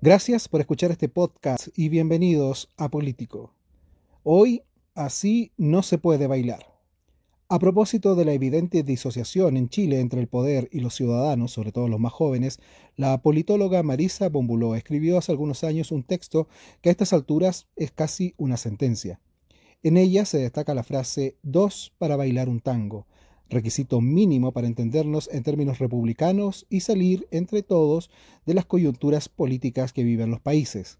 Gracias por escuchar este podcast y bienvenidos a Político. Hoy así no se puede bailar. A propósito de la evidente disociación en Chile entre el poder y los ciudadanos, sobre todo los más jóvenes, la politóloga Marisa Bombuló escribió hace algunos años un texto que a estas alturas es casi una sentencia. En ella se destaca la frase dos para bailar un tango, requisito mínimo para entendernos en términos republicanos y salir entre todos de las coyunturas políticas que viven los países.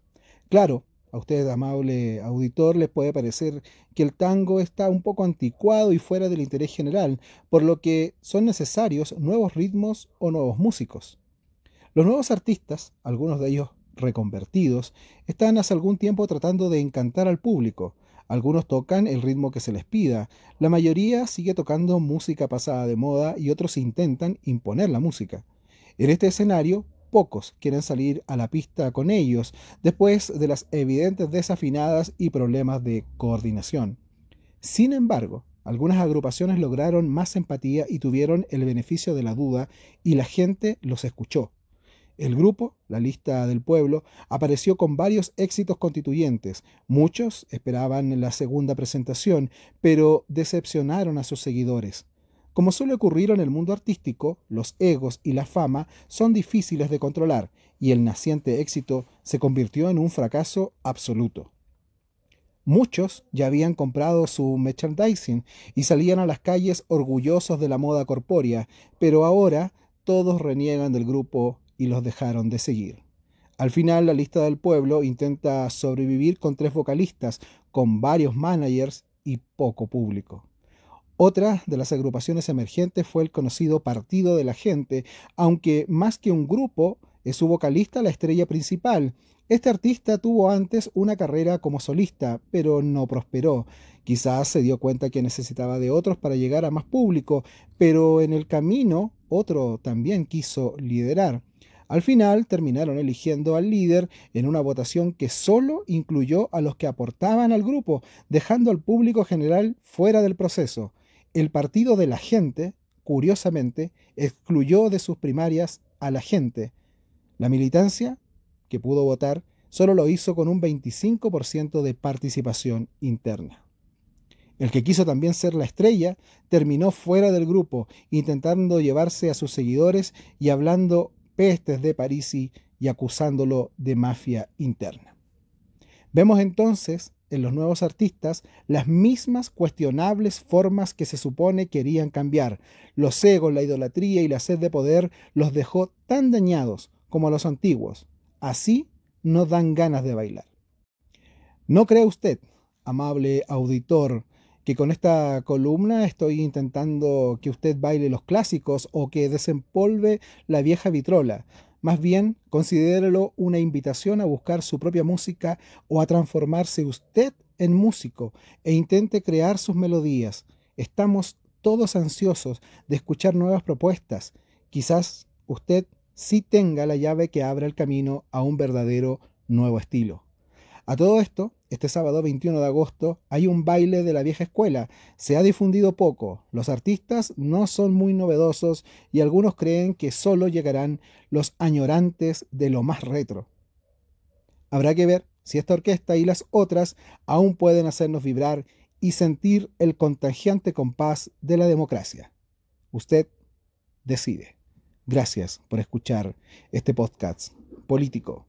Claro, a usted, amable auditor, le puede parecer que el tango está un poco anticuado y fuera del interés general, por lo que son necesarios nuevos ritmos o nuevos músicos. Los nuevos artistas, algunos de ellos reconvertidos, están hace algún tiempo tratando de encantar al público. Algunos tocan el ritmo que se les pida, la mayoría sigue tocando música pasada de moda y otros intentan imponer la música. En este escenario, pocos quieren salir a la pista con ellos después de las evidentes desafinadas y problemas de coordinación. Sin embargo, algunas agrupaciones lograron más empatía y tuvieron el beneficio de la duda y la gente los escuchó. El grupo, la lista del pueblo, apareció con varios éxitos constituyentes. Muchos esperaban la segunda presentación, pero decepcionaron a sus seguidores. Como suele ocurrir en el mundo artístico, los egos y la fama son difíciles de controlar y el naciente éxito se convirtió en un fracaso absoluto. Muchos ya habían comprado su merchandising y salían a las calles orgullosos de la moda corpórea, pero ahora todos reniegan del grupo y los dejaron de seguir. Al final, la lista del pueblo intenta sobrevivir con tres vocalistas, con varios managers y poco público. Otra de las agrupaciones emergentes fue el conocido Partido de la Gente, aunque más que un grupo, es su vocalista la estrella principal. Este artista tuvo antes una carrera como solista, pero no prosperó. Quizás se dio cuenta que necesitaba de otros para llegar a más público, pero en el camino otro también quiso liderar. Al final terminaron eligiendo al líder en una votación que solo incluyó a los que aportaban al grupo, dejando al público general fuera del proceso el partido de la gente, curiosamente, excluyó de sus primarias a la gente. La militancia, que pudo votar, solo lo hizo con un 25% de participación interna. El que quiso también ser la estrella terminó fuera del grupo, intentando llevarse a sus seguidores y hablando pestes de Parisi y acusándolo de mafia interna. Vemos entonces en los nuevos artistas las mismas cuestionables formas que se supone querían cambiar. Los egos, la idolatría y la sed de poder los dejó tan dañados como a los antiguos. Así no dan ganas de bailar. ¿No cree usted, amable auditor, que con esta columna estoy intentando que usted baile los clásicos o que desempolve la vieja vitrola? Más bien, considérelo una invitación a buscar su propia música o a transformarse usted en músico e intente crear sus melodías. Estamos todos ansiosos de escuchar nuevas propuestas. Quizás usted sí tenga la llave que abra el camino a un verdadero nuevo estilo. A todo esto, este sábado 21 de agosto hay un baile de la vieja escuela. Se ha difundido poco, los artistas no son muy novedosos y algunos creen que solo llegarán los añorantes de lo más retro. Habrá que ver si esta orquesta y las otras aún pueden hacernos vibrar y sentir el contagiante compás de la democracia. Usted decide. Gracias por escuchar este podcast político